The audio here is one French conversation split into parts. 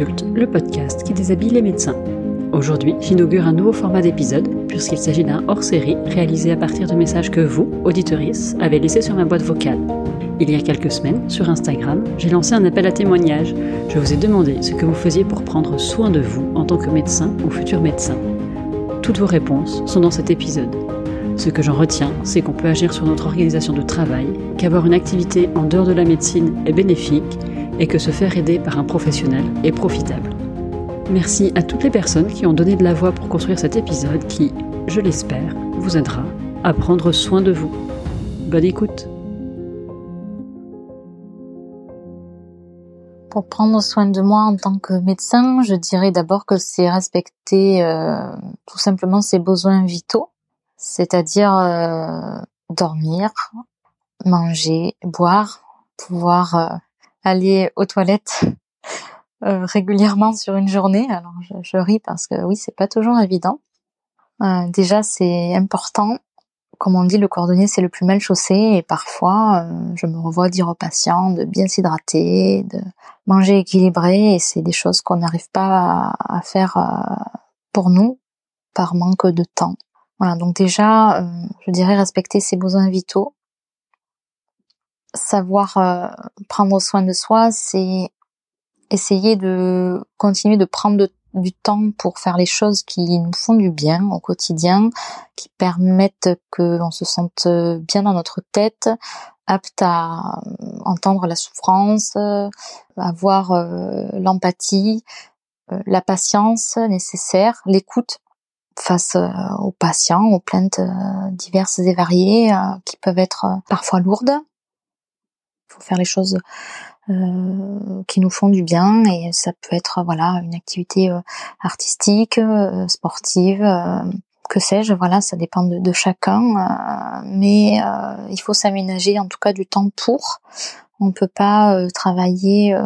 Le podcast qui déshabille les médecins. Aujourd'hui, j'inaugure un nouveau format d'épisode, puisqu'il s'agit d'un hors-série réalisé à partir de messages que vous, auditoris, avez laissés sur ma boîte vocale. Il y a quelques semaines, sur Instagram, j'ai lancé un appel à témoignages. Je vous ai demandé ce que vous faisiez pour prendre soin de vous en tant que médecin ou futur médecin. Toutes vos réponses sont dans cet épisode. Ce que j'en retiens, c'est qu'on peut agir sur notre organisation de travail, qu'avoir une activité en dehors de la médecine est bénéfique et que se faire aider par un professionnel est profitable. Merci à toutes les personnes qui ont donné de la voix pour construire cet épisode qui, je l'espère, vous aidera à prendre soin de vous. Bonne écoute Pour prendre soin de moi en tant que médecin, je dirais d'abord que c'est respecter euh, tout simplement ses besoins vitaux, c'est-à-dire euh, dormir, manger, boire, pouvoir euh, aller aux toilettes euh, régulièrement sur une journée. Alors je, je, ris parce que oui, c'est pas toujours évident. Euh, déjà, c'est important. Comme on dit, le cordonnier c'est le plus mal chaussé et parfois euh, je me revois dire aux patients de bien s'hydrater, de manger équilibré et c'est des choses qu'on n'arrive pas à, à faire euh, pour nous par manque de temps. Voilà, donc déjà, euh, je dirais respecter ses besoins vitaux, savoir euh, prendre soin de soi, c'est essayer de continuer de prendre du temps pour faire les choses qui nous font du bien au quotidien, qui permettent qu'on se sente bien dans notre tête, apte à entendre la souffrance, avoir euh, l'empathie, euh, la patience nécessaire, l'écoute face euh, aux patients, aux plaintes diverses et variées qui peuvent être parfois lourdes faut faire les choses euh, qui nous font du bien et ça peut être voilà une activité euh, artistique, euh, sportive, euh, que sais-je. Voilà, ça dépend de, chacun, mais il faut s'aménager en tout cas du temps pour. On peut pas travailler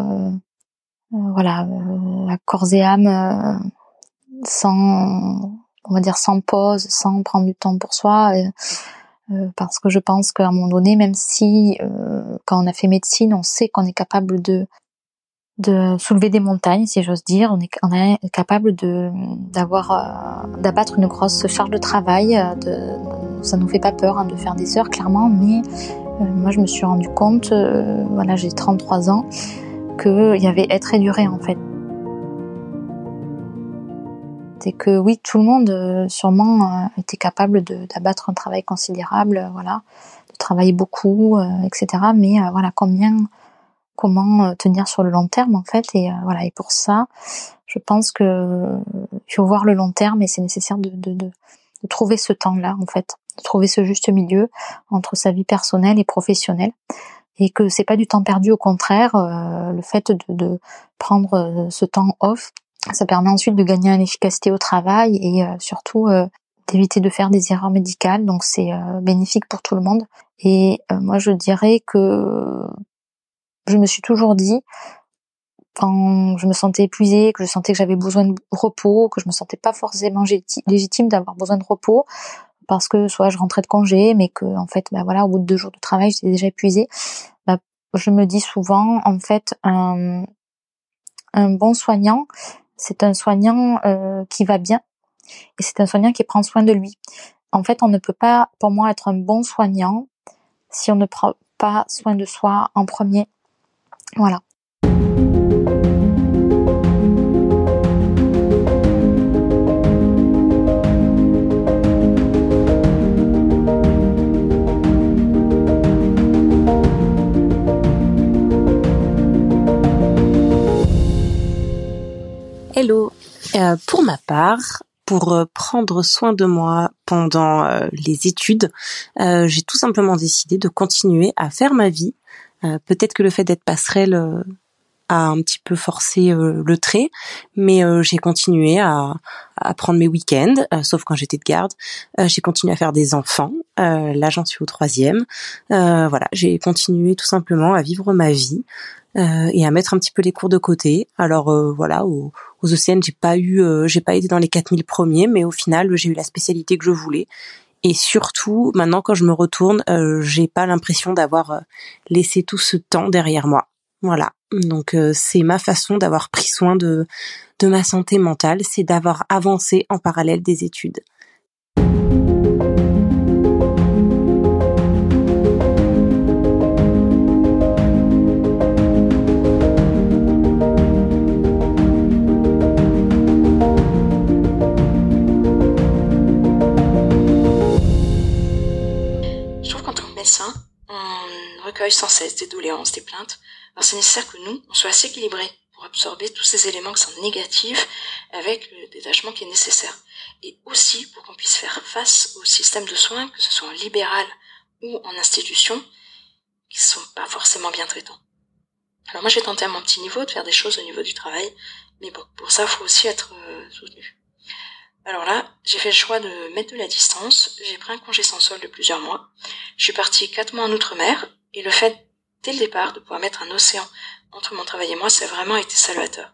voilà à corps et âme sans on va dire sans pause, sans prendre du temps pour soi. Euh, parce que je pense qu'à un moment donné, même si euh, quand on a fait médecine, on sait qu'on est capable de de soulever des montagnes, si j'ose dire, on est, on est capable de d'avoir euh, d'abattre une grosse charge de travail. Euh, de, ça nous fait pas peur hein, de faire des heures, clairement, mais moi je me suis rendu compte, voilà, j'ai 33 ans, qu'il y avait être et durer en fait c'est que oui, tout le monde euh, sûrement euh, était capable d'abattre un travail considérable, euh, voilà, de travailler beaucoup, etc. Mais voilà, combien, comment tenir sur le long terme en fait, et voilà, et pour ça, je pense que il faut voir le long terme et c'est nécessaire de, trouver ce temps-là en fait, de trouver ce juste milieu entre sa vie personnelle et professionnelle et que c'est pas du temps perdu au contraire le fait de, de prendre ce temps off ça permet ensuite de gagner en efficacité au travail et euh, surtout euh, d'éviter de faire des erreurs médicales. Donc c'est euh, bénéfique pour tout le monde. Et moi je dirais que je me suis toujours dit quand je me sentais épuisée, que je sentais que j'avais besoin de repos, que je me sentais pas forcément légitime d'avoir besoin de repos parce que soit je rentrais de congé, mais que en fait, ben voilà, au bout de deux jours de travail, j'étais déjà épuisée. Ben, je me dis souvent, en fait, un, un bon soignant, c'est un soignant euh, qui va bien et c'est un soignant qui prend soin de lui. En fait, on ne peut pas, pour moi, être un bon soignant si on ne prend pas soin de soi en premier. Voilà. Hello. Euh, pour ma part, pour euh, prendre soin de moi pendant euh, les études, euh, j'ai tout simplement décidé de continuer à faire ma vie. Euh, peut-être que le fait d'être passerelle a un petit peu forcé le trait, mais j'ai continué à, à, prendre mes week-ends, sauf quand j'étais de garde. j'ai continué à faire des enfants. là, j'en suis au troisième. voilà, j'ai continué tout simplement à vivre ma vie. Euh, et à mettre un petit peu les cours de côté. Alors euh, voilà, aux, aux j'ai pas eu, euh, j'ai pas été dans les 4000 premiers, mais au final, j'ai eu la spécialité que je voulais. Et surtout, maintenant, quand je me retourne, j'ai pas l'impression d'avoir laissé tout ce temps derrière moi. Voilà. Donc euh, c'est ma façon d'avoir pris soin de de ma santé mentale, c'est d'avoir avancé en parallèle des études. Sans cesse des doléances, des plaintes. Alors c'est nécessaire que nous, on soit assez équilibrés pour absorber tous ces éléments qui sont négatifs avec le détachement qui est nécessaire. Et aussi pour qu'on puisse faire face au système de soins, que ce soit en libéral ou en institution, qui sont pas forcément bien traitants. Alors moi j'ai tenté à mon petit niveau de faire des choses au niveau du travail, mais bon, pour ça il faut aussi être euh, soutenu. Alors là, j'ai fait le choix de mettre de la distance, j'ai pris un congé sans sol de plusieurs mois, je suis partie quatre mois en Outre-mer, et le fait, dès le départ, de pouvoir mettre un océan entre mon travail et moi, ça a vraiment été salvateur.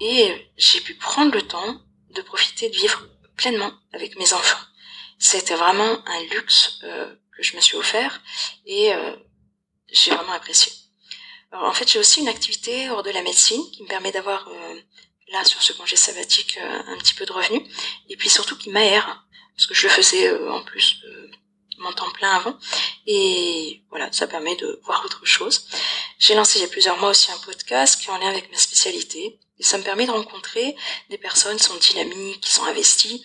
Et j'ai pu prendre le temps de profiter de vivre pleinement avec mes enfants. C'était vraiment un luxe euh, que je me suis offert et euh, j'ai vraiment apprécié. Alors, en fait, j'ai aussi une activité hors de la médecine qui me permet d'avoir euh, là sur ce congé sabbatique un petit peu de revenus et puis surtout qui m'aère parce que je le faisais en plus mon temps plein avant. Et voilà, ça permet de voir autre chose. J'ai lancé il y a plusieurs mois aussi un podcast qui est en lien avec ma spécialité. Et ça me permet de rencontrer des personnes qui sont dynamiques, qui sont investies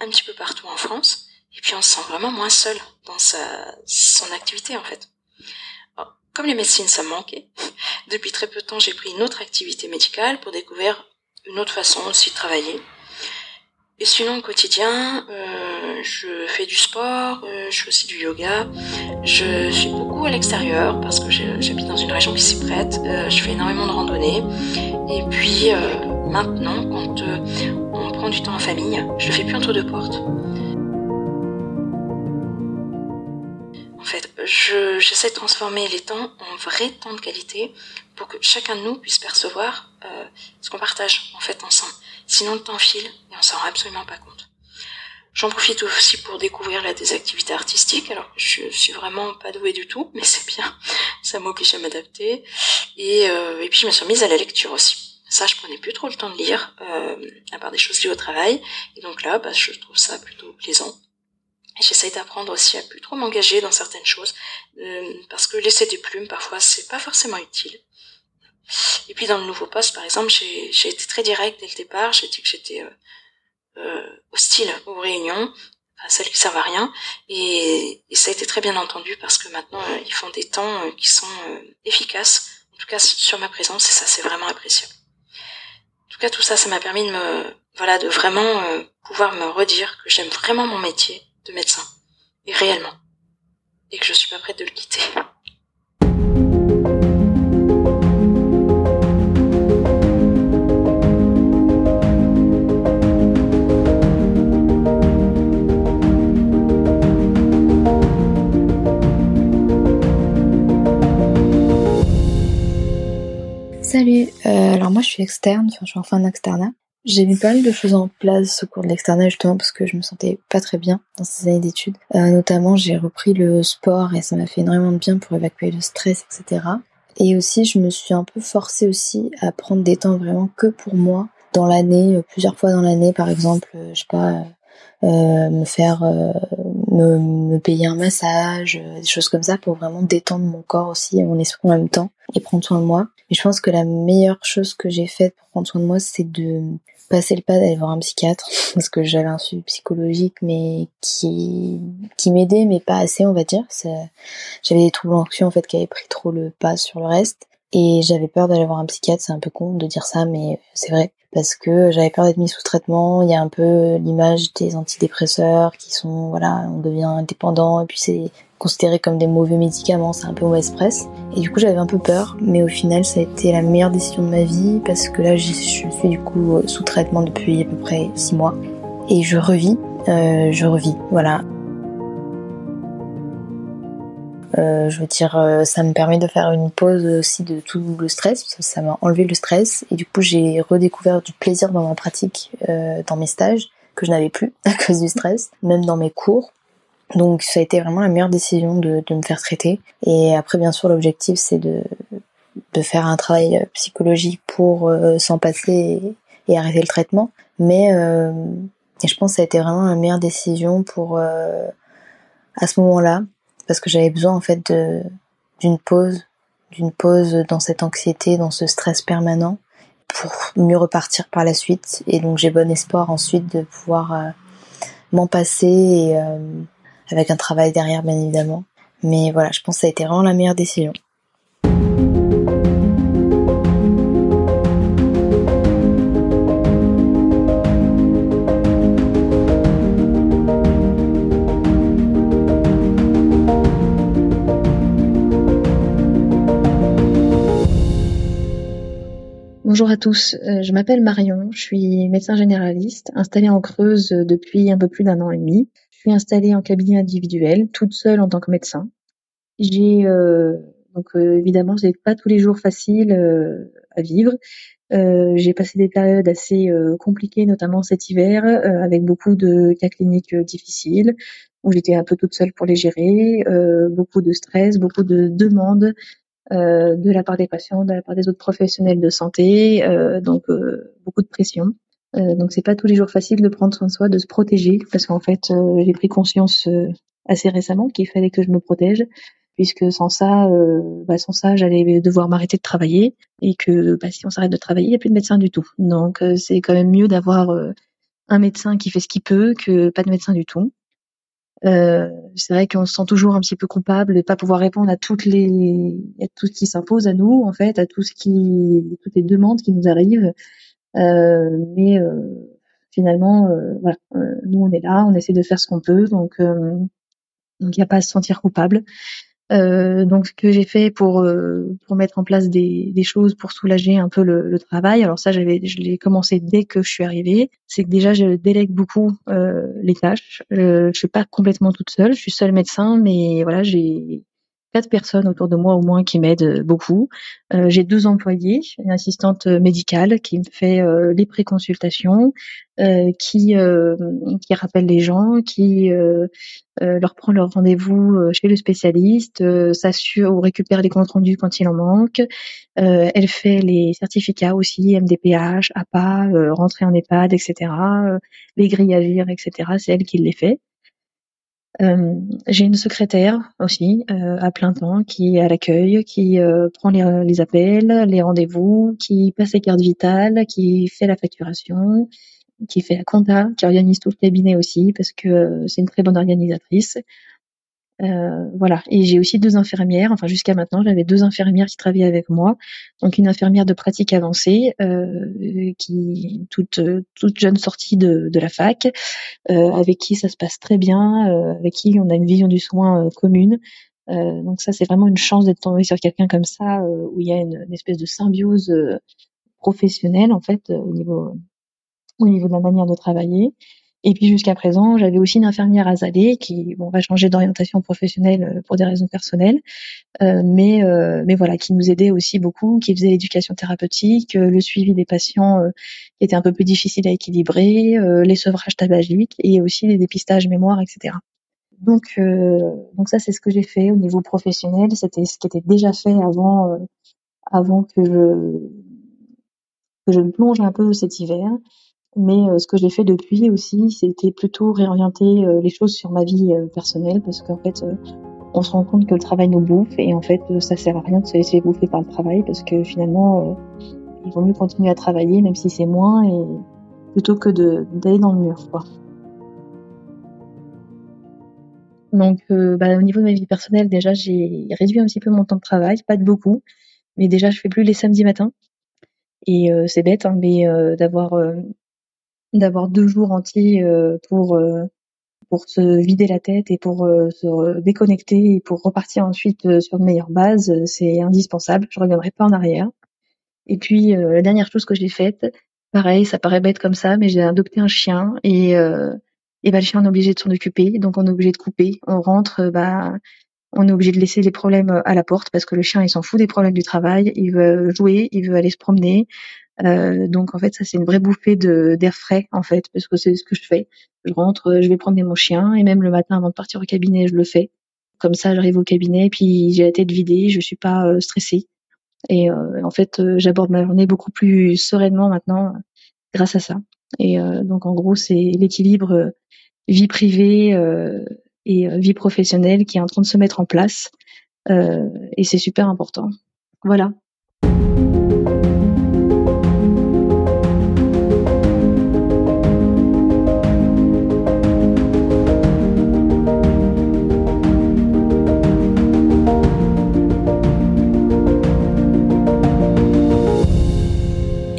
un petit peu partout en France. Et puis on se sent vraiment moins seul dans sa, son activité en fait. comme les médecines, ça me manquait. Depuis très peu de temps, j'ai pris une autre activité médicale pour découvrir une autre façon aussi de travailler. Et sinon, au quotidien, euh, je fais du sport, euh, je fais aussi du yoga. Je suis beaucoup à l'extérieur parce que j'habite dans une région qui s'y prête. Euh, je fais énormément de randonnées. Et puis maintenant, quand on prend du temps en famille, je le fais plus entre deux portes. En fait, j'essaie de transformer les temps en vrais temps de qualité pour que chacun de nous puisse percevoir ce qu'on partage en fait ensemble. Sinon, le temps file et on s'en rend absolument pas compte. J'en profite aussi pour découvrir des activités artistiques. Alors, je suis vraiment pas douée du tout, mais c'est bien. Ça m'oblige à m'adapter. Et, euh, et puis, je me suis mise à la lecture aussi. Ça, je prenais plus trop le temps de lire, euh, à part des choses liées au travail. Et donc là, bah, je trouve ça plutôt plaisant. Et j'essaye d'apprendre aussi à plus trop m'engager dans certaines choses, euh, parce que laisser des plumes, parfois, c'est pas forcément utile. Et puis dans le nouveau poste, par exemple, j'ai été très direct dès le départ. J'ai dit que j'étais euh, euh, hostile aux réunions, à celles qui servent à rien. Et, et, ça a été très bien entendu parce que maintenant, euh, ils font des temps qui sont efficaces. En tout cas, sur ma présence, et ça, c'est vraiment appréciable. En tout cas, tout ça, ça m'a permis de me, voilà, de vraiment pouvoir me redire que j'aime vraiment mon métier de médecin. Et réellement. Et que je suis pas prête de le quitter. Salut, euh, alors moi je suis externe, enfin, je suis en fin d'externat. J'ai mis pas mal de choses en place au cours de l'externat justement parce que je me sentais pas très bien dans ces années d'études. Euh, notamment j'ai repris le sport et ça m'a fait énormément de bien pour évacuer le stress, etc. Et aussi je me suis un peu forcée aussi à prendre des temps vraiment que pour moi dans l'année, euh, plusieurs fois dans l'année par exemple, je sais pas, me faire me, payer un massage, euh, des choses comme ça pour vraiment détendre mon corps aussi et mon esprit en même temps et prendre soin de moi. Mais je pense que la meilleure chose que j'ai faite pour prendre soin de moi, c'est de passer le pas d'aller voir un psychiatre parce que j'avais un suivi psychologique mais qui qui m'aidait mais pas assez on va dire. J'avais des troubles anxieux en fait qui avaient pris trop le pas sur le reste et j'avais peur d'aller voir un psychiatre. C'est un peu con de dire ça mais c'est vrai parce que j'avais peur d'être mise sous traitement. Il y a un peu l'image des antidépresseurs qui sont, voilà, on devient dépendant et puis c'est considéré comme des mauvais médicaments, c'est un peu mauvaise presse. Et du coup, j'avais un peu peur, mais au final, ça a été la meilleure décision de ma vie parce que là, je suis du coup sous traitement depuis à peu près six mois et je revis, euh, je revis, voilà. Euh, je veux dire, euh, ça me permet de faire une pause aussi de tout le stress, ça m'a enlevé le stress et du coup j'ai redécouvert du plaisir dans ma pratique, euh, dans mes stages que je n'avais plus à cause du stress, même dans mes cours. Donc ça a été vraiment la meilleure décision de, de me faire traiter. Et après bien sûr l'objectif c'est de de faire un travail psychologique pour s'en passer et, arrêter le traitement. Mais je pense que ça a été vraiment la meilleure décision pour à ce moment-là parce que j'avais besoin en fait d'une pause, d'une pause dans cette anxiété, dans ce stress permanent pour mieux repartir par la suite. Et donc j'ai bon espoir ensuite de pouvoir euh, m'en passer et, euh, avec un travail derrière bien évidemment. Mais voilà, je pense que ça a été vraiment la meilleure décision. Bonjour à tous, euh, je m'appelle Marion, je suis médecin généraliste, installée en Creuse depuis un peu plus d'un an et demi. Je suis installée en cabinet individuel, toute seule en tant que médecin. J'ai euh, donc euh, évidemment, c'est pas tous les jours facile euh, à vivre. j'ai passé des périodes assez compliquées, notamment cet hiver, avec beaucoup de cas cliniques difficiles, où j'étais un peu toute seule pour les gérer, beaucoup de stress, beaucoup de demandes euh, de la part des patients, de la part des autres professionnels de santé, euh, donc euh, beaucoup de pression. donc c'est pas tous les jours facile de prendre soin de soi, de se protéger, parce qu'en fait j'ai pris conscience assez récemment qu'il fallait que je me protège, puisque sans ça, bah, sans ça, j'allais devoir m'arrêter de travailler et que bah, si on s'arrête de travailler, il n'y a plus de médecin du tout. Donc c'est quand même mieux d'avoir un médecin qui fait ce qu'il peut que pas de médecin du tout. Euh, c'est vrai qu'on se sent toujours un petit peu coupable de pas pouvoir répondre à toutes les à tout ce qui s'impose à nous en fait, à tout ce qui toutes les demandes qui nous arrivent. Euh, mais euh, finalement, euh, voilà, euh, nous on est là, on essaie de faire ce qu'on peut, donc donc il n'y a pas à se sentir coupable. Euh, donc ce que j'ai fait pour euh, pour mettre en place des, des choses pour soulager un peu le, le travail. Alors ça j'avais je l'ai commencé dès que je suis arrivée. C'est que déjà je délègue beaucoup euh, les tâches. Euh, je suis pas complètement toute seule. Je suis seule médecin, mais voilà j'ai quatre personnes autour de moi au moins qui m'aident beaucoup. Euh, j'ai deux employés, une assistante médicale qui me fait euh, les préconsultations, euh, qui qui rappelle les gens, qui leur prend leur rendez-vous chez le spécialiste, s'assure ou récupère les comptes rendus quand il en manque. elle fait les certificats aussi, MDPH, APA, rentrer en EHPAD, etc. les grilles agir, etc. C'est elle qui les fait. Euh, j'ai une secrétaire aussi euh, à plein temps qui est à l'accueil, qui euh, prend les, les, appels, les rendez-vous, qui passe les cartes vitales, qui fait la facturation, qui fait la compta, qui organise tout le cabinet aussi parce que c'est une très bonne organisatrice. Euh, voilà. Et j'ai aussi deux infirmières. Enfin, jusqu'à maintenant, j'avais deux infirmières qui travaillaient avec moi. Donc, une infirmière de pratique avancée, euh, qui toute toute jeune sortie de, de la fac, euh, avec qui ça se passe très bien, euh, avec qui on a une vision du soin euh, commune. donc ça, c'est vraiment une chance d'être tombé sur quelqu'un comme ça, où il y a une, une espèce de symbiose professionnelle en fait au niveau au niveau de la manière de travailler. Et puis jusqu'à présent, j'avais aussi une infirmière azalée qui bon, va changer d'orientation professionnelle euh, pour des raisons personnelles, euh, mais euh, mais voilà, qui nous aidait aussi beaucoup, qui faisait l'éducation thérapeutique, euh, le suivi des patients euh, qui était un peu plus difficile à équilibrer, les sevrages tabagiques et aussi les dépistages mémoire, etc. Donc donc ça c'est ce que j'ai fait au niveau professionnel, c'était ce qui était déjà fait avant avant que je que je me plonge un peu cet hiver. Mais euh, ce que j'ai fait depuis aussi, c'était plutôt réorienter euh, les choses sur ma vie euh, personnelle parce qu'en fait, on se rend compte que le travail nous bouffe et en fait, ça sert à rien de se laisser bouffer par le travail parce que finalement, il vaut mieux continuer à travailler même si c'est moins et plutôt que d'aller dans le mur, quoi. Donc, bah, au niveau de ma vie personnelle, déjà, j'ai réduit un petit peu mon temps de travail, pas de beaucoup, mais déjà, je fais plus les samedis matins. Et c'est bête, hein, mais d'avoir d'avoir deux jours entiers euh, pour euh, pour se vider la tête et pour euh, se déconnecter et pour repartir ensuite sur de meilleures bases, c'est indispensable. Je reviendrai pas en arrière. Et puis la dernière chose que j'ai faite, pareil, ça paraît bête comme ça, mais j'ai adopté un chien et et bah le chien on est obligé de s'en occuper, donc on est obligé de couper. On rentre, bah on est obligé de laisser les problèmes à la porte parce que le chien il s'en fout des problèmes du travail, il veut jouer, il veut aller se promener, euh, donc en fait ça c'est une vraie bouffée d'air frais en fait parce que c'est ce que je fais. Je rentre, je vais promener mon chien et même le matin avant de partir au cabinet je le fais. Comme ça j'arrive au cabinet et puis j'ai la tête vidée, je suis pas euh, stressée. Et en fait, j'aborde ma journée beaucoup plus sereinement maintenant grâce à ça. Et donc en gros, c'est l'équilibre vie privée et vie professionnelle qui est en train de se mettre en place. et c'est super important. Voilà.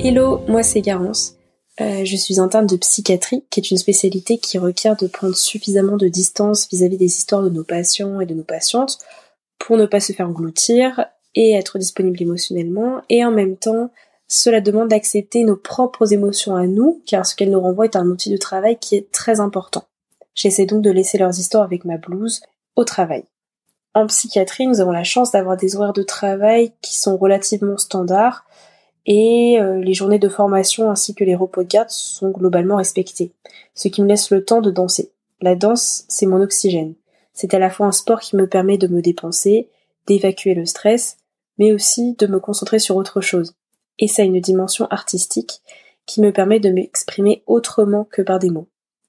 Hello, moi c'est Garance. Euh, je suis interne de psychiatrie, qui est une spécialité qui requiert de prendre suffisamment de distance vis-à-vis des histoires de nos patients et de nos patientes pour ne pas se faire engloutir et être disponible émotionnellement. Et en même temps, cela demande d'accepter nos propres émotions à nous, car ce qu'elles nous renvoient est un outil de travail qui est très important. J'essaie donc de laisser leurs histoires avec ma blouse au travail. En psychiatrie, nous avons la chance d'avoir des horaires de travail qui sont relativement standards, et euh, les journées de formation ainsi que les repos de garde sont globalement respectés, ce qui me laisse le temps de danser. La danse, c'est mon oxygène. C'est à la fois un sport qui me permet de me dépenser, d'évacuer le stress, mais aussi de me concentrer sur autre chose. Et ça a une dimension artistique qui me permet de m'exprimer autrement que par des mots.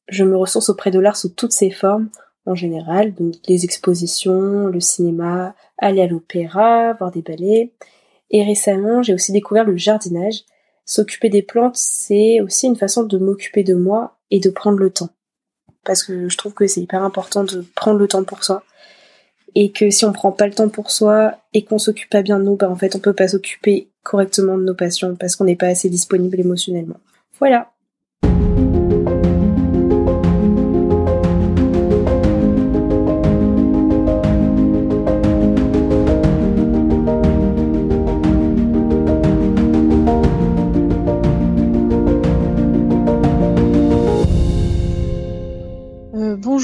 Je me ressource auprès de l'art sous toutes ses formes, en général, donc les expositions, le cinéma, aller à l'opéra, voir des ballets, et récemment, j'ai aussi découvert le jardinage. S'occuper des plantes, c'est aussi une façon de m'occuper de moi et de prendre le temps. Parce que je trouve que c'est hyper important de prendre le temps pour soi. Et que si on prend pas le temps pour soi et qu'on s'occupe pas bien de nous, bah en fait on peut pas s'occuper correctement de nos patients parce qu'on n'est pas assez disponible émotionnellement. Voilà.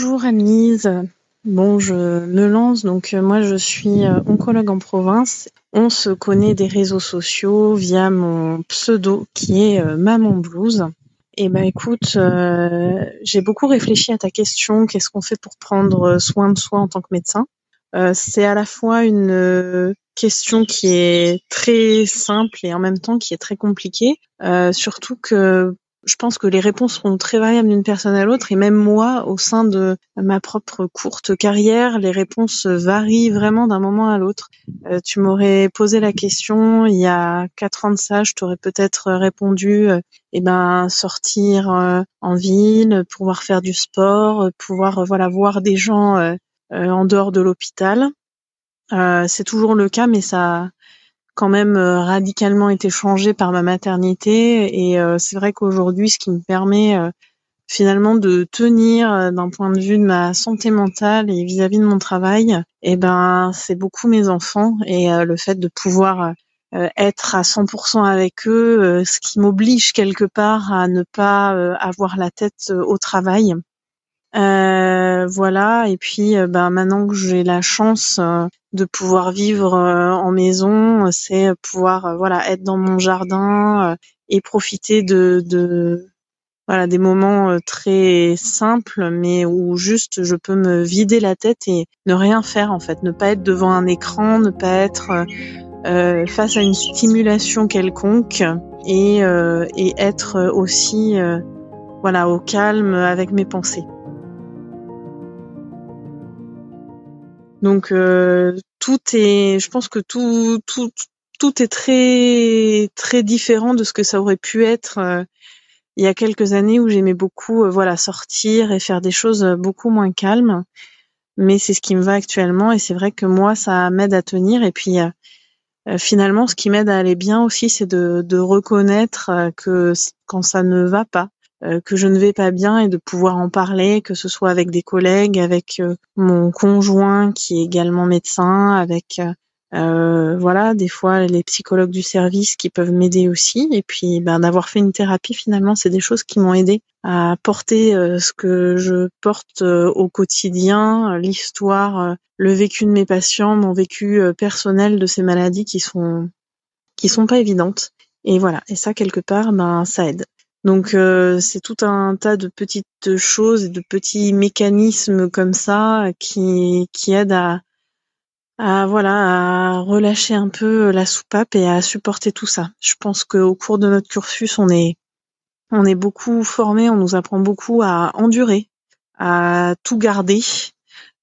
Bonjour Anise. Bon, je me lance. Donc, euh, moi, je suis euh, oncologue en province. On se connaît des réseaux sociaux via mon pseudo qui est euh, Maman Blues. Et eh ben, écoute, j'ai beaucoup réfléchi à ta question. Qu'est-ce qu'on fait pour prendre soin de soi en tant que médecin? C'est à la fois une question qui est très simple et en même temps qui est très compliquée. surtout que je pense que les réponses seront très variables d'une personne à l'autre et même moi, au sein de ma propre courte carrière, les réponses varient vraiment d'un moment à l'autre. Euh, tu m'aurais posé la question il y a quatre ans de ça, je t'aurais peut-être répondu, euh, eh ben sortir euh, en ville, pouvoir faire du sport, pouvoir voilà voir des gens en dehors de l'hôpital. c'est toujours le cas, mais ça quand même euh, radicalement été changé par ma maternité et euh, c'est vrai qu'aujourd'hui ce qui me permet euh, finalement de tenir d'un point de vue de ma santé mentale et vis-à-vis de mon travail, eh ben c'est beaucoup mes enfants et le fait de pouvoir être à 100% avec eux, ce qui m'oblige quelque part à ne pas avoir la tête au travail. Euh, voilà. Et puis, ben maintenant que j'ai la chance de pouvoir vivre en maison, c'est pouvoir voilà être dans mon jardin et profiter de, voilà des moments très simples, mais où juste je peux me vider la tête et ne rien faire en fait, ne pas être devant un écran, ne pas être euh, face à une stimulation quelconque et, euh, et être aussi voilà au calme avec mes pensées. Donc euh, tout est, je pense que tout, tout, tout est très, très différent de ce que ça aurait pu être euh, il y a quelques années où j'aimais beaucoup, euh, voilà, sortir et faire des choses beaucoup moins calmes. Mais c'est ce qui me va actuellement et c'est vrai que moi ça m'aide à tenir et puis finalement ce qui m'aide à aller bien aussi c'est de, de reconnaître que quand ça ne va pas, que je ne vais pas bien et de pouvoir en parler, que ce soit avec des collègues, avec euh, mon conjoint qui est également médecin, avec euh, voilà des fois les psychologues du service qui peuvent m'aider aussi. Et puis ben, d'avoir fait une thérapie finalement, c'est des choses qui m'ont aidé à porter ce que je porte au quotidien, l'histoire, le vécu de mes patients, mon vécu personnel de ces maladies qui sont qui sont pas évidentes. Et voilà, et ça quelque part, ben ça aide. Donc euh, c'est tout un tas de petites choses et de petits mécanismes comme ça qui, qui aident à, à voilà à relâcher un peu la soupape et à supporter tout ça. Je pense qu'au cours de notre cursus, on est on est beaucoup formé, on nous apprend beaucoup à endurer, à tout garder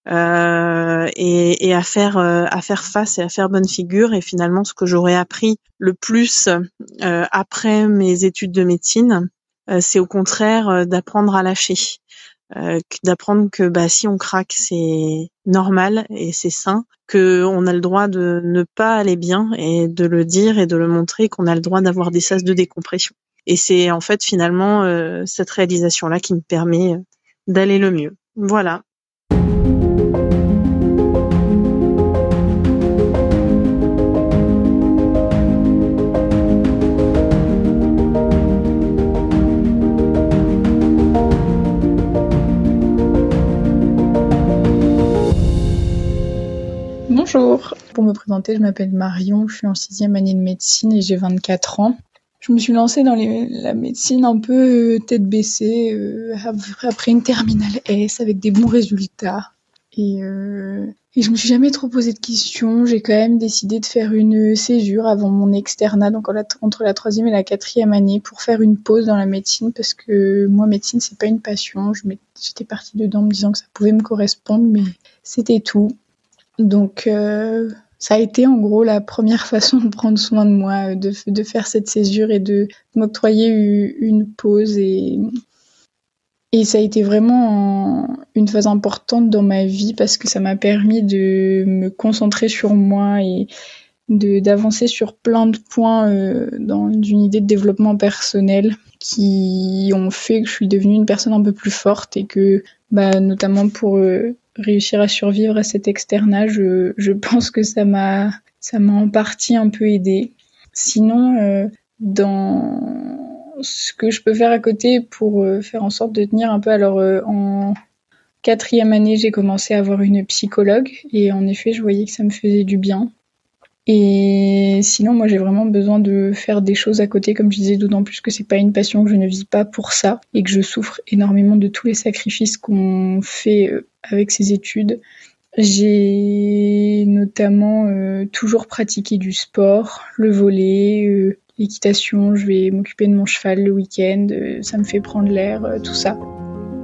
euh, et, et, à faire euh, à faire face et à faire bonne figure. Et finalement, ce que j'aurais appris le plus euh, après mes études de médecine, euh, c'est au contraire euh, d'apprendre à lâcher, d'apprendre que bah si on craque, c'est normal et c'est sain, que on a le droit de ne pas aller bien et de le dire et de le montrer, qu'on a le droit d'avoir des sas de décompression. Et c'est en fait finalement cette réalisation là qui me permet d'aller le mieux. Voilà. Bonjour. Pour me présenter, je m'appelle Marion, je suis en sixième année de médecine et j'ai 24 ans. Je me suis lancée dans la médecine un peu euh, tête baissée, euh, après une terminale S avec des bons résultats. Et, euh, et je me suis jamais trop posé de questions. J'ai quand même décidé de faire une césure avant mon externat, donc entre la troisième et la quatrième année, pour faire une pause dans la médecine, parce que moi, médecine, c'est pas une passion. J'étais partie dedans en me disant que ça pouvait me correspondre, mais c'était tout. Donc euh, ça a été en gros la première façon de prendre soin de moi, de, faire cette césure et de m'octroyer une pause et ça a été vraiment une phase importante dans ma vie parce que ça m'a permis de me concentrer sur moi et d'avancer sur plein de points euh, dans une idée de développement personnel qui ont fait que je suis devenue une personne un peu plus forte et que bah notamment pour euh, réussir à survivre à cet externat, je, je pense que ça m'a ça m'a en partie un peu aidé. Sinon, euh, dans ce que je peux faire à côté pour euh, faire en sorte de tenir un peu, alors euh, en quatrième année, j'ai commencé à avoir une psychologue et en effet, je voyais que ça me faisait du bien. Et sinon, moi, j'ai vraiment besoin de faire des choses à côté, comme je disais, d'autant plus que c'est pas une passion, que je ne vis pas pour ça et que je souffre énormément de tous les sacrifices qu'on fait euh, avec ces études. J'ai notamment euh, toujours pratiqué du sport, le volet, euh, l'équitation, je vais m'occuper de mon cheval le week-end, ça me fait prendre l'air, tout ça.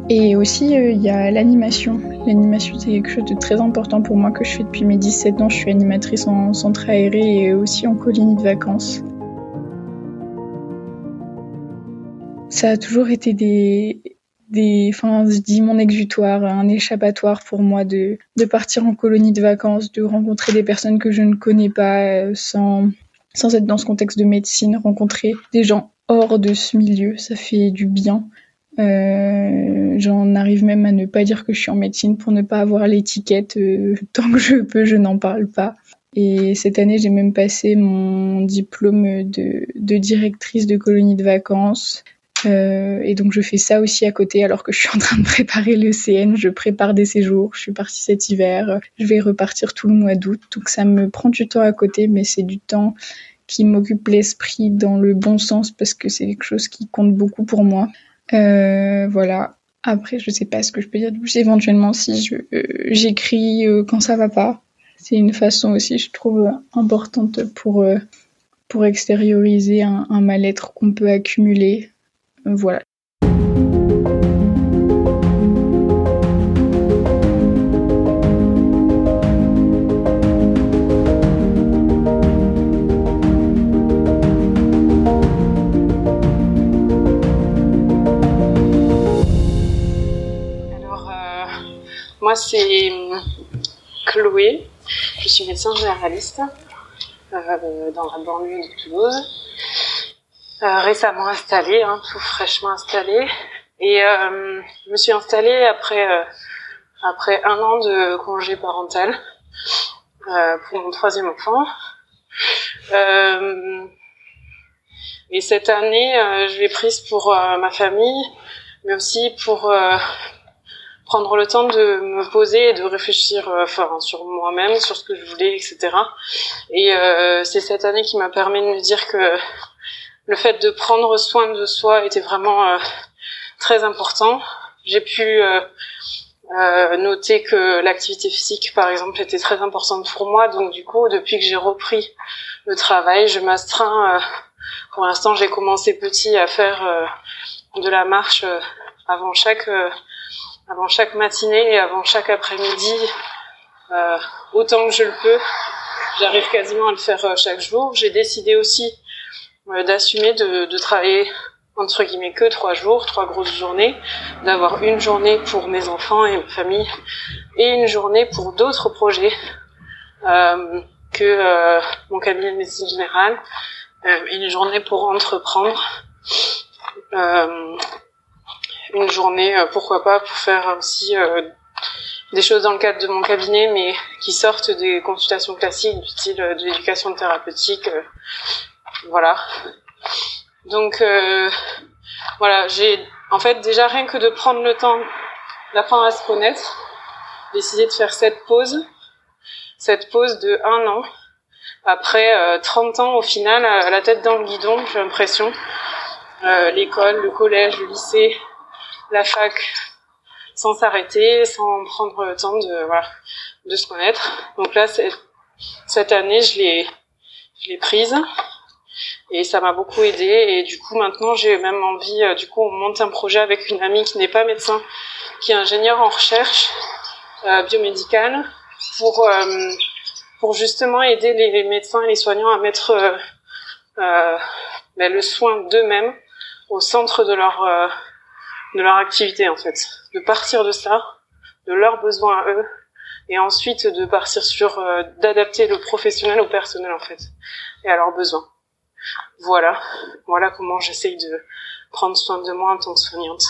Et aussi, euh, il y a l'animation. L'animation, c'est quelque chose de très important pour moi que je fais depuis mes 17 ans. Je suis animatrice en centre aéré et aussi en colonie de vacances. Ça a toujours été des, des, enfin, je dis mon exutoire, un échappatoire pour moi de, de partir en colonie de vacances, de rencontrer des personnes que je ne connais pas euh, sans, sans être dans ce contexte de médecine, rencontrer des gens hors de ce milieu, ça fait du bien. Euh, J'en arrive même à ne pas dire que je suis en médecine pour ne pas avoir l'étiquette. Euh, tant que je peux, je n'en parle pas. Et cette année, j'ai même passé mon diplôme de, directrice de colonie de vacances. Euh, et donc je fais ça aussi à côté alors que je suis en train de préparer le CN, je prépare des séjours, je suis partie cet hiver, je vais repartir tout le mois d'août, donc ça me prend du temps à côté, mais c'est du temps qui m'occupe l'esprit dans le bon sens parce que c'est quelque chose qui compte beaucoup pour moi. Euh, voilà. Après, je sais pas ce que je peux dire de plus. Éventuellement, si je euh, j'écris euh, quand ça va pas, c'est une façon aussi, je trouve, importante pour pour extérioriser un, un mal-être qu'on peut accumuler. voilà. Moi, c'est hum, Chloé. Je suis médecin généraliste euh, dans la banlieue de Toulouse. Euh, récemment installée, hein, tout fraîchement installée. Et euh, je me suis installée après après un an de congé parental pour mon troisième enfant. et cette année, je l'ai prise pour ma famille, mais aussi pour prendre le temps de me poser et de réfléchir euh, enfin sur moi-même, sur ce que je voulais, etc. Et euh, c'est cette année qui m'a permis de me dire que le fait de prendre soin de soi était vraiment euh, très important. J'ai pu Euh, noter que l'activité physique, par exemple, était très importante pour moi. Donc du coup, depuis que j'ai repris le travail, je m'astreins. Euh, pour l'instant, j'ai commencé petit à faire euh, de la marche avant chaque avant chaque matinée et avant chaque après-midi, autant que je le peux. J'arrive quasiment à le faire chaque jour. J'ai décidé aussi d'assumer de, de travailler entre guillemets que trois jours, trois grosses journées, d'avoir une journée pour mes enfants et ma famille et une journée pour d'autres projets euh, que euh, mon cabinet de médecine générale euh, et une journée pour entreprendre. Euh, une journée, euh, pourquoi pas, pour faire aussi des choses dans le cadre de mon cabinet, mais qui sortent des consultations classiques du style de l'éducation thérapeutique. voilà. Donc euh, voilà, j'ai en fait déjà rien que de prendre le temps d'apprendre à se connaître, décidé de faire cette pause, cette pause de un an. Après euh, 30 ans au final, à la tête dans le guidon, j'ai l'impression. Euh, L'école, le collège, le lycée, la fac, sans s'arrêter, sans prendre le temps de voilà, de se connaître. Donc là, cette année, je l'ai je l'ai prise et ça m'a beaucoup aidé et du coup maintenant j'ai même envie euh, du coup on monte un projet avec une amie qui n'est pas médecin qui est ingénieure en recherche euh, biomédicale pour euh, pour justement aider les, médecins et les soignants à mettre euh, euh ben, le soin d'eux-mêmes au centre de leur de leur activité en fait. De partir de ça de leurs besoins à eux et ensuite de partir sur d'adapter le professionnel au personnel en fait et à leurs besoins. Voilà, voilà comment j'essaye de prendre soin de moi en tant que soignante.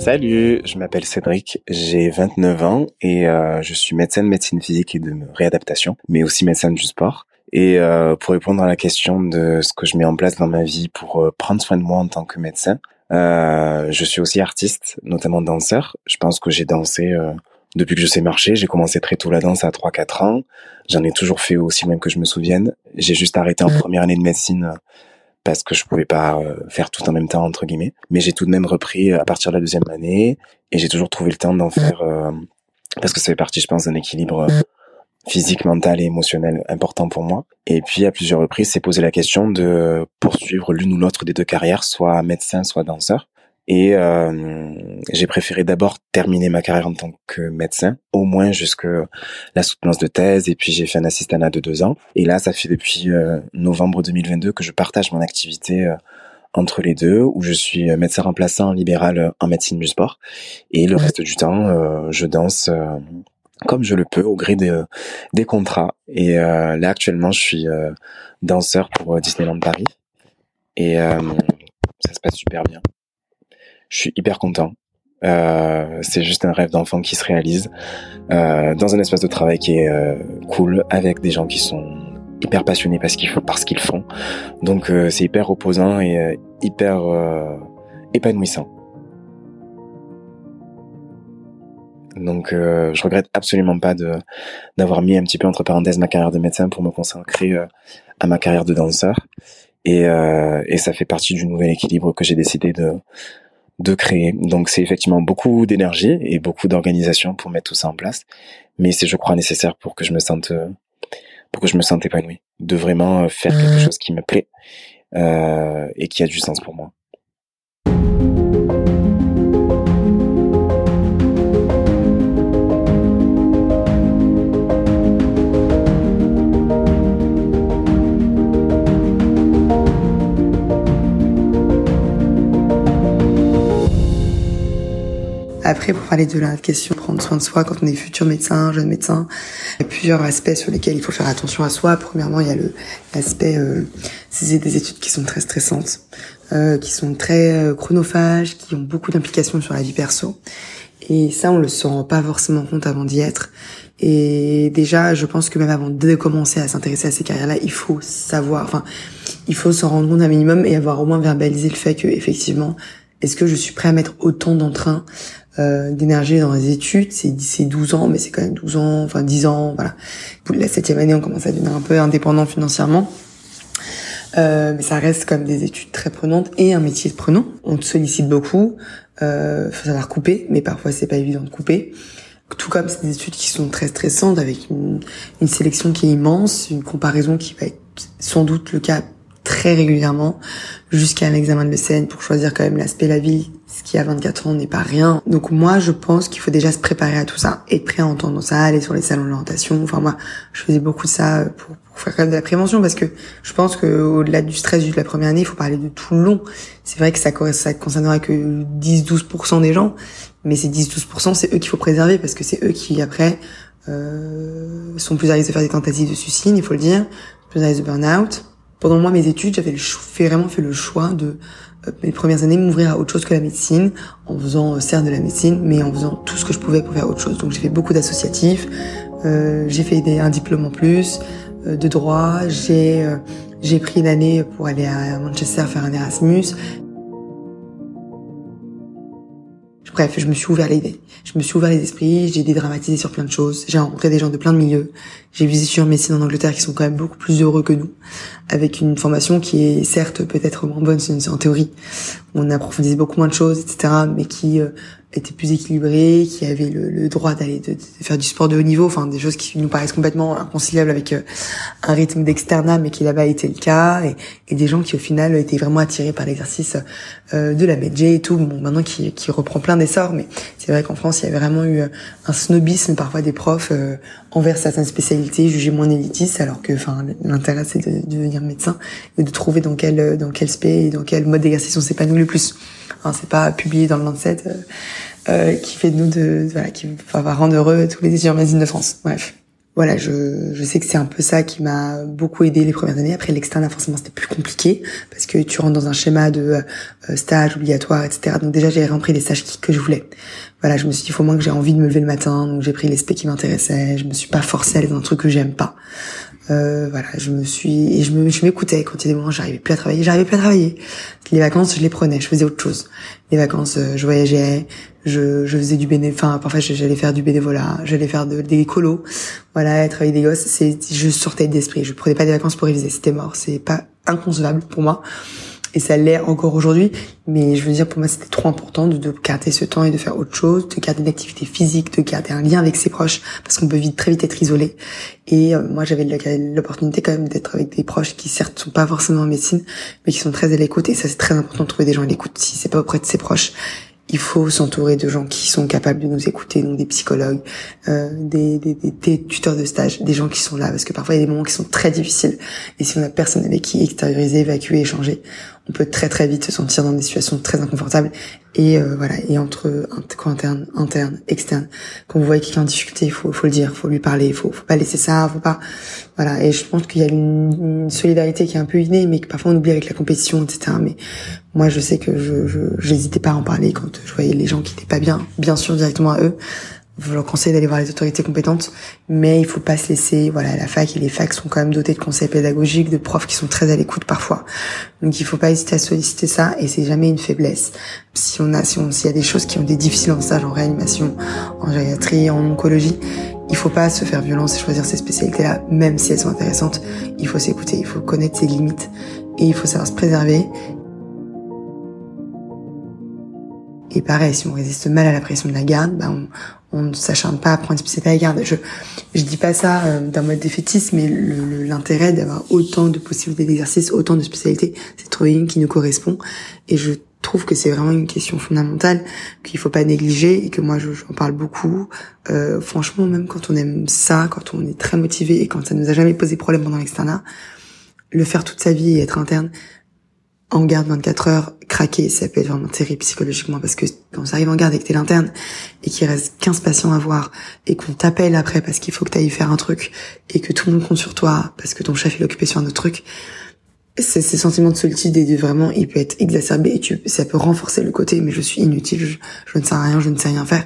Salut, je m'appelle Cédric, j'ai 29 ans et euh, je suis médecin de médecine physique et de réadaptation, mais aussi médecin du sport. Et euh, pour répondre à la question de ce que je mets en place dans ma vie pour euh, prendre soin de moi en tant que médecin, euh, je suis aussi artiste, notamment danseur. Je pense que j'ai dansé euh, depuis que je sais marcher. J'ai commencé très tôt la danse à 3-4 ans. J'en ai toujours fait aussi même que je me souvienne. J'ai juste arrêté en première année de médecine parce que je pouvais pas faire tout en même temps entre guillemets. Mais j'ai tout de même repris à partir de la deuxième année et j'ai toujours trouvé le temps d'en faire parce que ça fait partie, je pense, d'un équilibre physique, mental et émotionnel important pour moi. Et puis à plusieurs reprises, c'est posé la question de poursuivre l'une ou l'autre des deux carrières, soit médecin, soit danseur. Et euh, j'ai préféré d'abord terminer ma carrière en tant que médecin, au moins jusque la soutenance de thèse. Et puis j'ai fait un assistanat de deux ans. Et là, ça fait depuis euh, novembre 2022 que je partage mon activité euh, entre les deux, où je suis médecin remplaçant libéral en médecine du sport. Et le reste du temps, je danse comme je le peux au gré des, des contrats. Et euh, là actuellement, je suis euh, danseur pour euh, Disneyland Paris et ça se passe super bien. Je suis hyper content. c'est juste un rêve d'enfant qui se réalise dans un espace de travail qui est cool avec des gens qui sont hyper passionnés parce qu'ils font parce qu'ils font. Donc c'est hyper reposant et hyper épanouissant. Donc euh, je regrette absolument pas de d'avoir mis un petit peu entre parenthèses ma carrière de médecin pour me consacrer euh, à ma carrière de danseur. Et, euh, et ça fait partie du nouvel équilibre que j'ai décidé de de créer. Donc c'est effectivement beaucoup d'énergie et beaucoup d'organisation pour mettre tout ça en place, mais c'est je crois nécessaire pour que je me sente pour que je me sente épanoui, de vraiment faire quelque mmh. chose qui me plaît euh, et qui a du sens pour moi. Après, pour parler de la question prendre soin de soi quand on est futur médecin, jeune médecin, il y a plusieurs aspects sur lesquels il faut faire attention à soi. Premièrement, il y a l'aspect, euh, c'est des études qui sont très stressantes, euh, qui sont très euh, chronophages, qui ont beaucoup d'implications sur la vie perso. Et ça, on le se rend pas forcément compte avant d'y être. Et déjà, je pense que même avant de commencer à s'intéresser à ces carrières-là, il faut savoir, enfin, il faut s'en rendre compte un minimum et avoir au moins verbalisé le fait que effectivement, est-ce que je suis prêt à mettre autant d'entrain euh, d'énergie dans les études C'est c'est 12 ans, mais c'est quand même 12 ans, enfin 10 ans, voilà. La septième année, on commence à devenir un peu indépendant financièrement. Euh, mais ça reste comme des études très prenantes et un métier prenant. On te sollicite beaucoup, euh, faut savoir couper, mais parfois c'est pas évident de couper. Tout comme c'est des études qui sont très stressantes, avec une, une sélection qui est immense, une comparaison qui va être sans doute le cas très régulièrement jusqu'à un de l'ECN pour choisir quand même l'aspect la vie ce qui à 24 ans n'est pas rien. Donc moi je pense qu'il faut déjà se préparer à tout ça, être prêt à entendre ça, aller sur les salons d'orientation. Enfin moi je faisais beaucoup de ça pour, faire quand même de la prévention parce que je pense que au-delà du stress de la première année, il faut parler de tout le long. C'est vrai que ça ça concernera que 10-12% des gens, mais ces 10-12% c'est eux qu'il faut préserver parce que c'est eux qui après euh, sont plus à risque de faire des tentatives de suicide, il faut le dire, plus à risque de burn-out pendant moi mes études, j'avais fait vraiment fait le choix de euh, mes premières années m'ouvrir à autre chose que la médecine, en faisant euh, certes de la médecine, mais en faisant tout ce que je pouvais pour faire autre chose. Donc j'ai fait beaucoup d'associatifs, euh, j'ai fait des, un diplôme en plus euh, de droit, j'ai j'ai pris une année pour aller à Manchester faire un Erasmus. Bref, je me suis ouvert l'idée. Je me suis ouvert les esprits, j'ai dédramatisé sur plein de choses. J'ai rencontré des gens de plein de milieux. J'ai étudiants en médecine en Angleterre qui sont quand même beaucoup plus heureux que nous, avec une formation qui est certes peut-être moins bonne en théorie. On approfondit beaucoup moins de choses, etc., mais qui euh, était plus équilibré, qui avait le, le droit d'aller de, faire du sport de haut niveau, enfin des choses qui nous paraissent complètement inconciliables avec euh, un rythme d'externat, mais qui là-bas était le cas, et, et, des gens qui au final étaient vraiment attirés par l'exercice euh, de la medjay et tout, bon maintenant qui, qui reprend plein d'essor, mais c'est vrai qu'en France il y avait vraiment eu un snobisme parfois des profs euh, envers certaines spécialités jugées moins élitistes, alors que enfin l'intérêt c'est de, de, devenir médecin et de trouver dans quel dans quel spé et dans quel mode d'exercice on s'épanouit le plus. Enfin, c'est pas publié dans le Lancet euh, euh, qui fait de nous de voilà qui va rendre heureux tous les étudiants de France. Bref. Voilà, je, je sais que c'est un peu ça qui m'a beaucoup aidé les premières années. Après l'externe, forcément, c'était plus compliqué parce que tu rentres dans un schéma de euh, stage obligatoire, etc. Donc déjà, j'ai rempli les stages que je voulais. Voilà, je me suis dit, il faut moins que j'ai envie de me lever le matin, donc j'ai pris les specs qui m'intéressaient. Je me suis pas forcée à aller dans un truc que j'aime pas. Euh, voilà, je me suis et je m'écoutais quand il y a des moments j'arrivais plus à travailler, j'arrivais plus à travailler. Les vacances, je les prenais, je faisais autre chose. Les vacances, euh, je voyageais, je, je faisais du bénévolat, enfin parfois j'allais faire du bénévolat, j'allais faire de, des colos, voilà, travailler des gosses, c'est je sortais d'esprit, je prenais pas des vacances pour réviser, c'était mort, c'est pas inconcevable pour moi et ça l'est encore aujourd'hui. Mais je veux dire, pour moi, c'était trop important de, de garder ce temps et de faire autre chose, de garder une activité physique, de garder un lien avec ses proches, parce qu'on peut vite très vite être isolé. Et euh, moi, j'avais l'opportunité quand même d'être avec des proches qui certes sont pas forcément en médecine, mais qui sont très à l'écoute. Et ça, c'est très important de trouver des gens à l'écoute si c'est pas auprès de ses proches il faut s'entourer de gens qui sont capables de nous écouter, donc des psychologues, euh, des, des, des, tuteurs de stage, des gens qui sont là, parce que parfois il y a des moments qui sont très difficiles, et si on a personne avec qui extérioriser, évacuer, échanger, on peut très très vite se sentir dans des situations très inconfortables, et euh, voilà, et entre interne, interne, externe, quand vous voyez quelqu'un en difficulté, il faut, faut le dire, faut lui parler, faut, faut pas laisser ça, faut pas, voilà, et je pense qu'il y a une, une, solidarité qui est un peu innée, mais que parfois on oublie avec la compétition, etc. Mais moi, je sais que je, je j'hésitais pas à en parler quand je voyais les gens qui étaient pas bien, bien sûr directement à eux, je leur conseille d'aller voir les autorités compétentes, mais il faut pas se laisser. Voilà, la fac et les facs sont quand même dotés de conseils pédagogiques, de profs qui sont très à l'écoute parfois. Donc il faut pas hésiter à solliciter ça et c'est jamais une faiblesse. Si on a, si on, s'il y a des choses qui ont des difficiles en stage, en réanimation, en gériatrie, en oncologie, il faut pas se faire violence et choisir ces spécialités-là, même si elles sont intéressantes. Il faut s'écouter, il faut connaître ses limites et il faut savoir se préserver Et pareil, si on résiste mal à la pression de la garde, bah on, on ne s'acharne pas à prendre une spécialité à garde. Je je dis pas ça euh, d'un mode défaitiste, mais l'intérêt d'avoir autant de possibilités d'exercice, autant de spécialités, c'est de trouver une qui nous correspond. Et je trouve que c'est vraiment une question fondamentale qu'il faut pas négliger et que moi j'en parle beaucoup. Euh, franchement, même quand on aime ça, quand on est très motivé et quand ça nous a jamais posé problème pendant l'externat, le faire toute sa vie et être interne, en garde 24 heures, craquer, ça peut être vraiment terrible psychologiquement parce que quand ça arrive en garde et que t'es l'interne et qu'il reste 15 patients à voir et qu'on t'appelle après parce qu'il faut que t'ailles faire un truc et que tout le monde compte sur toi parce que ton chef est occupé sur un autre truc, ces sentiments de solitude et de vraiment, il peut être exacerbé et tu, ça peut renforcer le côté mais je suis inutile, je, je, ne sais rien, je ne sais rien faire.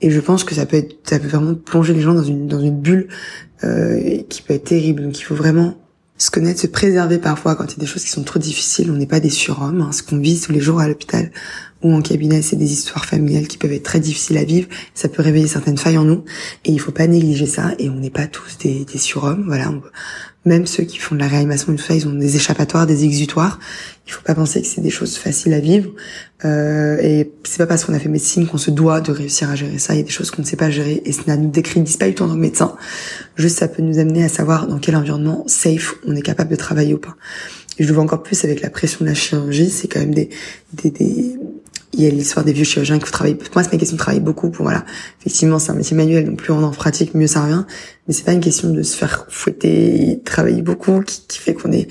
Et je pense que ça peut être, ça peut vraiment plonger les gens dans une dans une bulle euh, qui peut être terrible. Donc il faut vraiment se connaître, se préserver parfois quand il y a des choses qui sont trop difficiles. On n'est pas des surhommes. Hein. Ce qu'on vit tous les jours à l'hôpital ou en cabinet, c'est des histoires familiales qui peuvent être très difficiles à vivre. Ça peut réveiller certaines failles en nous et il faut pas négliger ça. Et on n'est pas tous des, des surhommes. Voilà, même ceux qui font de la réanimation et tout ça, ils ont des échappatoires, des exutoires. Il faut pas penser que c'est des choses faciles à vivre. Euh, et c'est pas parce qu'on a fait médecine qu'on se doit de réussir à gérer ça. Il y a des choses qu'on ne sait pas gérer et ça nous décrédite pas du tout en tant que médecin. Juste, ça peut nous amener à savoir dans quel environnement safe on est capable de travailler ou pas. Et je le vois encore plus avec la pression de la chirurgie. C'est quand même des, des, des il y a l'histoire des vieux chirurgiens qu'il faut travailler. Pour moi, c'est une question de travailler beaucoup pour voilà. Effectivement, c'est un métier manuel, donc plus on en pratique, mieux ça revient. Mais c'est pas une question de se faire fouetter, et travailler beaucoup qui, qui fait qu'on est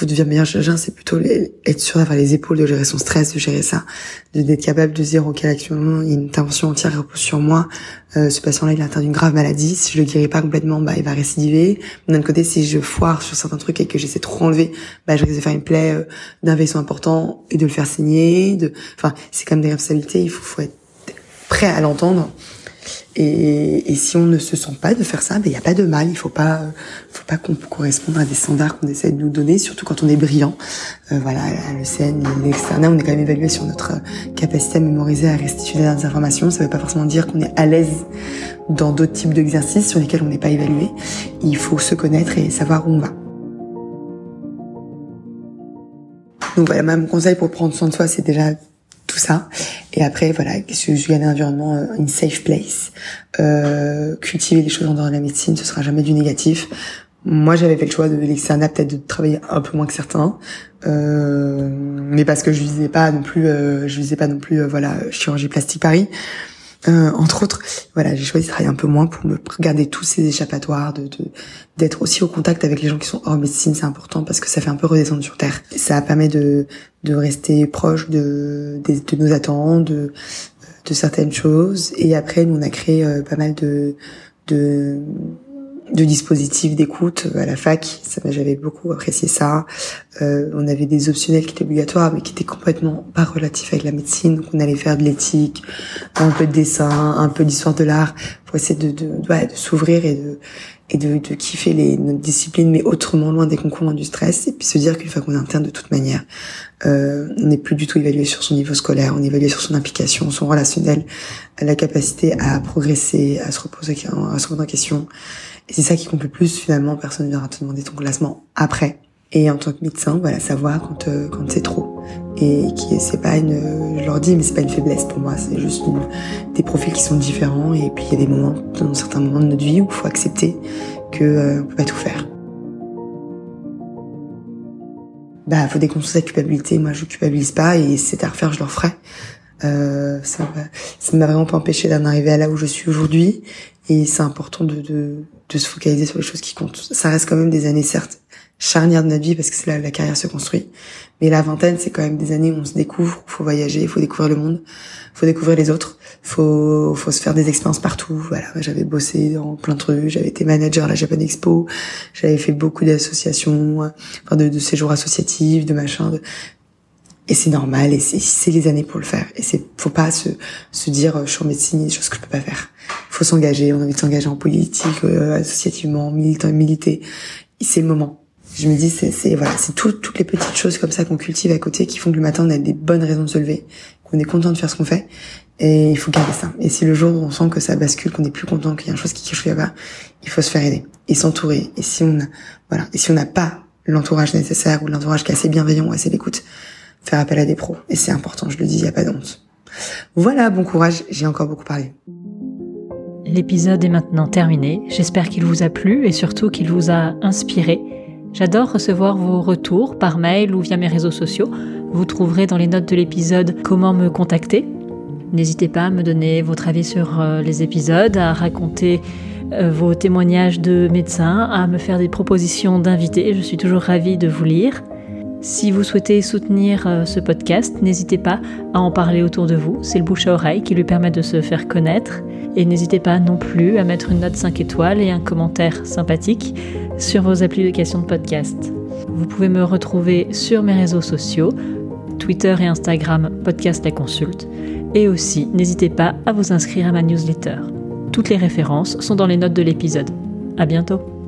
coup de chirurgien, c'est plutôt être sûr d'avoir les épaules, de gérer son stress, de gérer ça, d'être capable de dire, ok, actuellement, il une intervention entière repose sur moi, euh, ce patient-là, il a atteint d'une grave maladie, si je le guéris pas complètement, bah, il va récidiver. D'un autre côté, si je foire sur certains trucs et que j'essaie de trop enlever, bah, je risque de faire une plaie euh, d'un vaisseau important et de le faire saigner, de, enfin, c'est comme des responsabilités, il faut, faut être prêt à l'entendre et, et, si on ne se sent pas de faire ça, il ben, n'y a pas de mal. Il faut pas, faut pas qu'on correspondre à des standards qu'on essaie de nous donner, surtout quand on est brillant. Euh, voilà, le CN, l'externe, on est quand même évalué sur notre capacité à mémoriser, à restituer des informations. Ça ne veut pas forcément dire qu'on est à l'aise dans d'autres types d'exercices sur lesquels on n'est pas évalué. Il faut se connaître et savoir où on va. Donc voilà, mon conseil pour prendre soin de soi, c'est déjà tout ça. Et après, voilà, je suis un environnement, euh, une safe place. Euh, cultiver les choses en dehors de la médecine, ce sera jamais du négatif. Moi, j'avais fait le choix de l'externat, peut-être de travailler un peu moins que certains, euh, mais parce que je visais pas non plus, euh, je visais pas non plus, euh, voilà, chirurgie plastique Paris. Euh, entre autres, voilà, j'ai choisi de travailler un peu moins pour me regarder tous ces échappatoires, de d'être aussi au contact avec les gens qui sont hors médecine, c'est important parce que ça fait un peu redescendre sur terre. Ça permet de de rester proche de de, de nos attentes, de de certaines choses. Et après, nous on a créé euh, pas mal de de de dispositifs d'écoute à la fac. J'avais beaucoup apprécié ça. Euh, on avait des optionnels qui étaient obligatoires, mais qui étaient complètement pas relatifs avec la médecine. Donc, on allait faire de l'éthique, un peu de dessin, un peu d'histoire de l'art, pour essayer de, de, de, de s'ouvrir et de et de, de kiffer les notre discipline, mais autrement loin des concours, du stress, et puis se dire qu'une fois qu'on est interne de toute manière, euh, on n'est plus du tout évalué sur son niveau scolaire, on est évalué sur son implication, son relationnel, la capacité à progresser, à se reposer, à se remettre en question. Et c'est ça qui compte le plus finalement, personne ne viendra te demander ton classement après. Et en tant que médecin, voilà, savoir quand euh, c'est trop. Et qui c'est pas une, je leur dis, mais c'est pas une faiblesse pour moi. C'est juste des profils qui sont différents. Et puis il y a des moments, dans certains moments de notre vie, où il faut accepter que euh, peut pas tout faire. Bah, faut déconstruire cette culpabilité. Moi, je culpabilise pas, et c'est à refaire, je le referai. Euh, ça ça m'a vraiment pas empêché d'en arriver à là où je suis aujourd'hui. Et c'est important de, de, de se focaliser sur les choses qui comptent. Ça reste quand même des années, certes, charnières de notre vie parce que c'est là où la carrière se construit. Mais la vingtaine, c'est quand même des années où on se découvre, où faut voyager, il faut découvrir le monde, faut découvrir les autres, faut faut se faire des expériences partout. Voilà, j'avais bossé dans plein de trucs, j'avais été manager à la Japan Expo, j'avais fait beaucoup d'associations, de, de séjours associatifs, de machin. De... Et c'est normal, et c'est les années pour le faire. Et c'est faut pas se se dire je suis en médecine, des choses que je peux pas faire. Faut s'engager, on a envie de s'engager en politique, euh, associativement, militant, militer. C'est le moment. Je me dis, c'est voilà, c'est toutes les petites choses comme ça qu'on cultive à côté qui font que le matin on a des bonnes raisons de se lever, qu'on est content de faire ce qu'on fait. Et il faut garder ça. Et si le jour où on sent que ça bascule, qu'on est plus content, qu'il y a une chose qui ne pas, il faut se faire aider et s'entourer. Et si on voilà, et si on n'a pas l'entourage nécessaire ou l'entourage qui est assez bienveillant assez d'écoute, faire appel à des pros. Et c'est important, je le dis, il n'y a pas de honte. Voilà, bon courage, j'ai encore beaucoup parlé. L'épisode est maintenant terminé. J'espère qu'il vous a plu et surtout qu'il vous a inspiré. J'adore recevoir vos retours par mail ou via mes réseaux sociaux. Vous trouverez dans les notes de l'épisode comment me contacter. N'hésitez pas à me donner votre avis sur euh, les épisodes, à raconter euh, vos témoignages de médecins, à me faire des propositions d'invités. Je suis toujours ravie de vous lire. Si vous souhaitez soutenir euh, ce podcast, n'hésitez pas à en parler autour de vous. C'est le bouche à oreille qui lui permet de se faire connaître. Et n'hésitez pas non plus à mettre une note 5 étoiles et un commentaire sympathique sur vos applications de podcast. Vous pouvez me retrouver sur mes réseaux sociaux, Twitter et Instagram, Podcast La Consulte. Et aussi, n'hésitez pas à vous inscrire à ma newsletter. Toutes les références sont dans les notes de l'épisode. À bientôt!